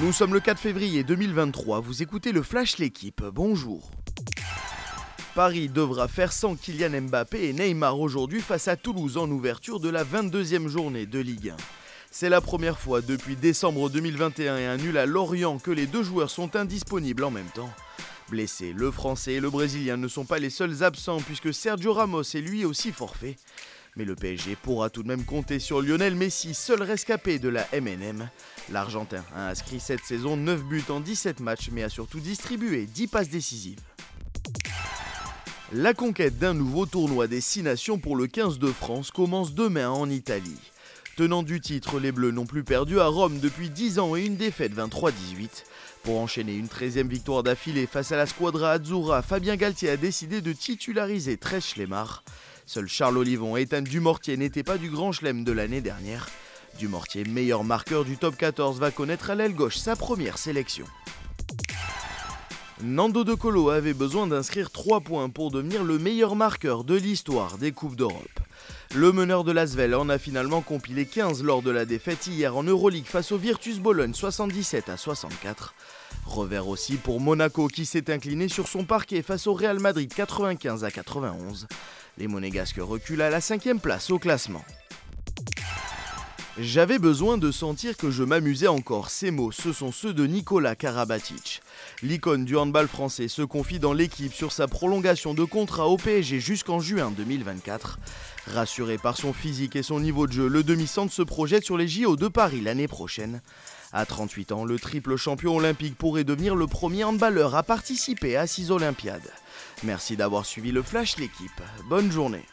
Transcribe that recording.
Nous sommes le 4 février 2023, vous écoutez le Flash L'équipe, bonjour. Paris devra faire sans Kylian Mbappé et Neymar aujourd'hui face à Toulouse en ouverture de la 22e journée de Ligue 1. C'est la première fois depuis décembre 2021 et un nul à Lorient que les deux joueurs sont indisponibles en même temps. Blessés, le Français et le Brésilien ne sont pas les seuls absents puisque Sergio Ramos est lui aussi forfait. Mais le PSG pourra tout de même compter sur Lionel Messi, seul rescapé de la MNM. L'Argentin a inscrit cette saison 9 buts en 17 matchs mais a surtout distribué 10 passes décisives. La conquête d'un nouveau tournoi des 6 nations pour le 15 de France commence demain en Italie. Tenant du titre, les Bleus n'ont plus perdu à Rome depuis 10 ans et une défaite 23-18. Pour enchaîner une 13e victoire d'affilée face à la squadra Azzurra, Fabien Galtier a décidé de titulariser Trèche Schlemar. Seul Charles Olivon et Ethan Dumortier n'étaient pas du grand chelem de l'année dernière. Dumortier, meilleur marqueur du top 14, va connaître à l'aile gauche sa première sélection. Nando De Colo avait besoin d'inscrire 3 points pour devenir le meilleur marqueur de l'histoire des Coupes d'Europe. Le meneur de l'Asvel en a finalement compilé 15 lors de la défaite hier en Euroleague face au Virtus Bologne 77 à 64. Revers aussi pour Monaco qui s'est incliné sur son parquet face au Real Madrid 95 à 91. Les Monégasques reculent à la cinquième place au classement. J'avais besoin de sentir que je m'amusais encore. Ces mots, ce sont ceux de Nicolas Karabatic. L'icône du handball français se confie dans l'équipe sur sa prolongation de contrat au PSG jusqu'en juin 2024. Rassuré par son physique et son niveau de jeu, le demi-centre se projette sur les JO de Paris l'année prochaine. À 38 ans, le triple champion olympique pourrait devenir le premier handballeur à participer à six Olympiades. Merci d'avoir suivi le Flash l'équipe. Bonne journée.